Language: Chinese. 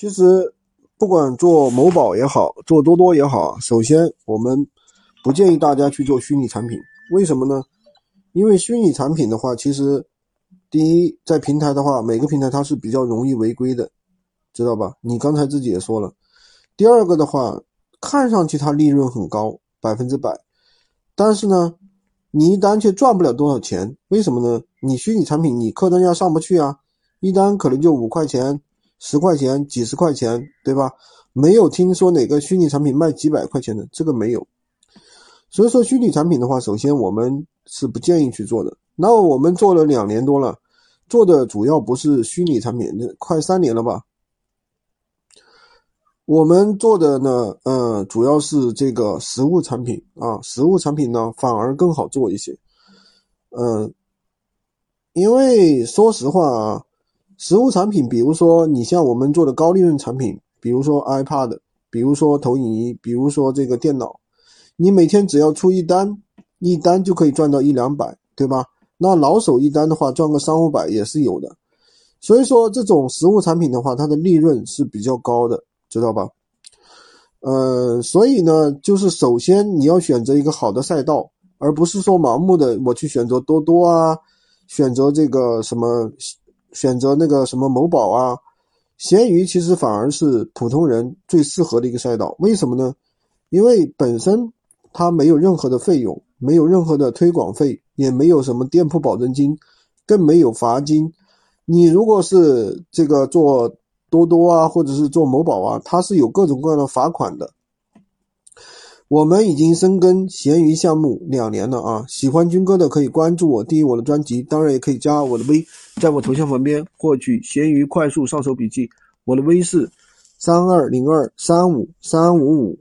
其实，不管做某宝也好，做多多也好，首先我们不建议大家去做虚拟产品。为什么呢？因为虚拟产品的话，其实第一，在平台的话，每个平台它是比较容易违规的，知道吧？你刚才自己也说了。第二个的话，看上去它利润很高，百分之百，但是呢，你一单却赚不了多少钱。为什么呢？你虚拟产品，你客单价上不去啊，一单可能就五块钱。十块钱、几十块钱，对吧？没有听说哪个虚拟产品卖几百块钱的，这个没有。所以说，虚拟产品的话，首先我们是不建议去做的。那我们做了两年多了，做的主要不是虚拟产品，快三年了吧？我们做的呢，呃，主要是这个实物产品啊，实物产品呢反而更好做一些。嗯，因为说实话啊。实物产品，比如说你像我们做的高利润产品，比如说 iPad，比如说投影仪，比如说这个电脑，你每天只要出一单，一单就可以赚到一两百，对吧？那老手一单的话，赚个三五百也是有的。所以说这种实物产品的话，它的利润是比较高的，知道吧？呃，所以呢，就是首先你要选择一个好的赛道，而不是说盲目的我去选择多多啊，选择这个什么。选择那个什么某宝啊，闲鱼其实反而是普通人最适合的一个赛道。为什么呢？因为本身它没有任何的费用，没有任何的推广费，也没有什么店铺保证金，更没有罚金。你如果是这个做多多啊，或者是做某宝啊，它是有各种各样的罚款的。我们已经深耕闲鱼项目两年了啊！喜欢军哥的可以关注我，订阅我的专辑，当然也可以加我的微，在我头像旁边获取闲鱼快速上手笔记。我的微是三二零二三五三五五。